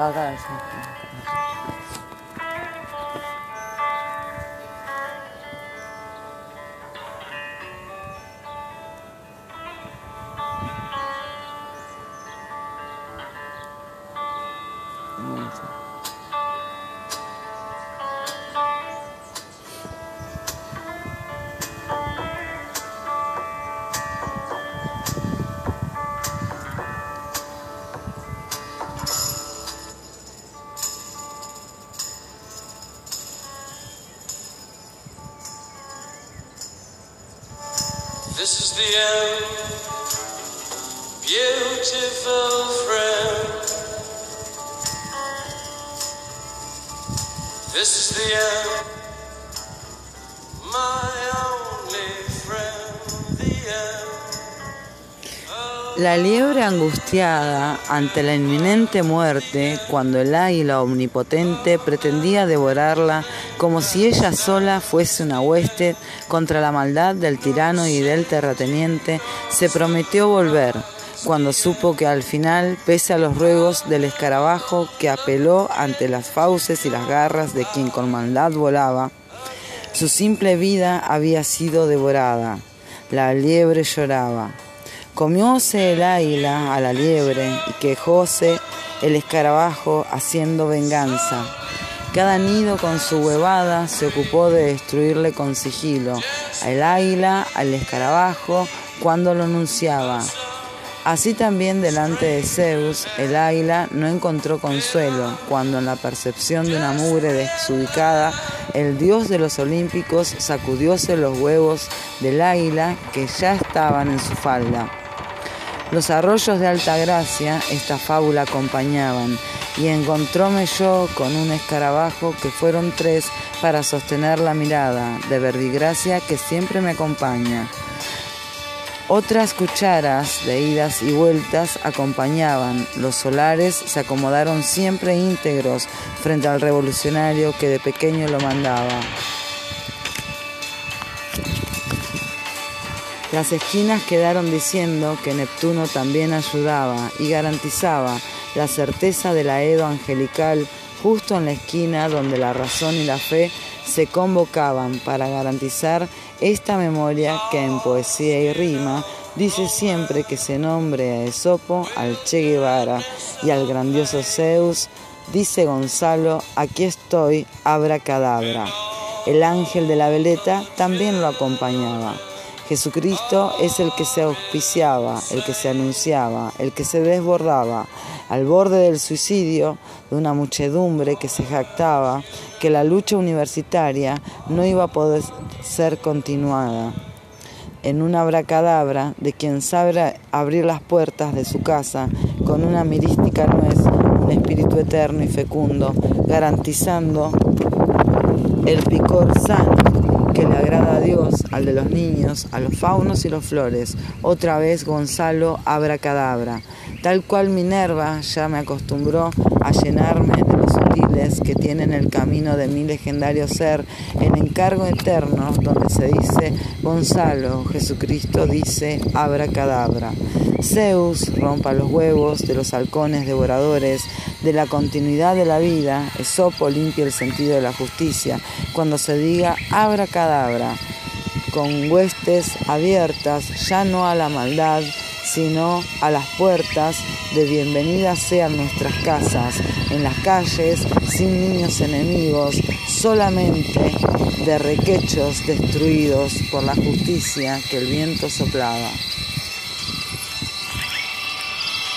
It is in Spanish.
Ah. This is the end. La liebre angustiada ante la inminente muerte, cuando el águila omnipotente pretendía devorarla como si ella sola fuese una hueste contra la maldad del tirano y del terrateniente, se prometió volver, cuando supo que al final, pese a los ruegos del escarabajo que apeló ante las fauces y las garras de quien con maldad volaba, su simple vida había sido devorada. La liebre lloraba. Comióse el águila a la liebre y quejóse el escarabajo haciendo venganza. Cada nido con su huevada se ocupó de destruirle con sigilo, al águila, al escarabajo, cuando lo anunciaba. Así también delante de Zeus, el águila no encontró consuelo, cuando en la percepción de una mugre desubicada, el dios de los olímpicos sacudióse los huevos del águila que ya estaban en su falda. Los arroyos de alta gracia esta fábula acompañaban, y encontróme yo con un escarabajo que fueron tres para sostener la mirada de verdigracia que siempre me acompaña. Otras cucharas de idas y vueltas acompañaban. Los solares se acomodaron siempre íntegros frente al revolucionario que de pequeño lo mandaba. Las esquinas quedaron diciendo que Neptuno también ayudaba y garantizaba la certeza del aedo angelical justo en la esquina donde la razón y la fe se convocaban para garantizar esta memoria que en poesía y rima dice siempre que se nombre a Esopo, al Che Guevara y al grandioso Zeus, dice Gonzalo, aquí estoy, abra cadabra. El ángel de la veleta también lo acompañaba. Jesucristo es el que se auspiciaba, el que se anunciaba, el que se desbordaba al borde del suicidio de una muchedumbre que se jactaba que la lucha universitaria no iba a poder ser continuada. En una abracadabra de quien sabe abrir las puertas de su casa con una mirística nuez, un espíritu eterno y fecundo, garantizando el picor sano le agrada a Dios, al de los niños, a los faunos y los flores. Otra vez Gonzalo abracadabra. Tal cual Minerva ya me acostumbró a llenarme de que tienen el camino de mi legendario ser en encargo eterno, donde se dice Gonzalo, Jesucristo dice abracadabra. Zeus rompa los huevos de los halcones devoradores, de la continuidad de la vida, Esopo limpia el sentido de la justicia, cuando se diga abracadabra, con huestes abiertas, ya no a la maldad, sino a las puertas de bienvenida sean nuestras casas, en las calles, sin niños enemigos, solamente de requechos destruidos por la justicia que el viento soplaba.